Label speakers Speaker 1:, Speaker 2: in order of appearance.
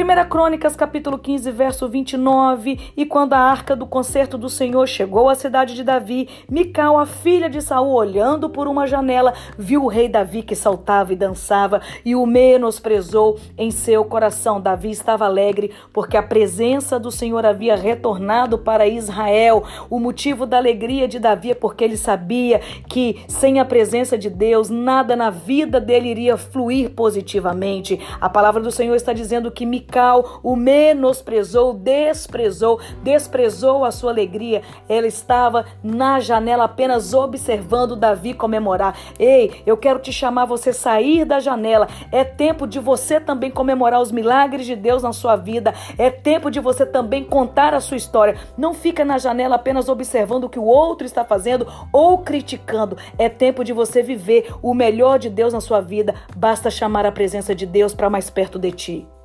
Speaker 1: 1 Crônicas, capítulo 15, verso 29. E quando a arca do concerto do Senhor chegou à cidade de Davi, Mical, a filha de Saul, olhando por uma janela, viu o rei Davi que saltava e dançava e o menosprezou em seu coração. Davi estava alegre porque a presença do Senhor havia retornado para Israel. O motivo da alegria de Davi é porque ele sabia que sem a presença de Deus, nada na vida dele iria fluir positivamente. A palavra do Senhor está dizendo que Mical o menosprezou, desprezou, desprezou a sua alegria. Ela estava na janela apenas observando Davi comemorar. Ei, eu quero te chamar você sair da janela. É tempo de você também comemorar os milagres de Deus na sua vida. É tempo de você também contar a sua história. Não fica na janela apenas observando o que o outro está fazendo ou criticando. É tempo de você viver o melhor de Deus na sua vida. Basta chamar a presença de Deus para mais perto de ti.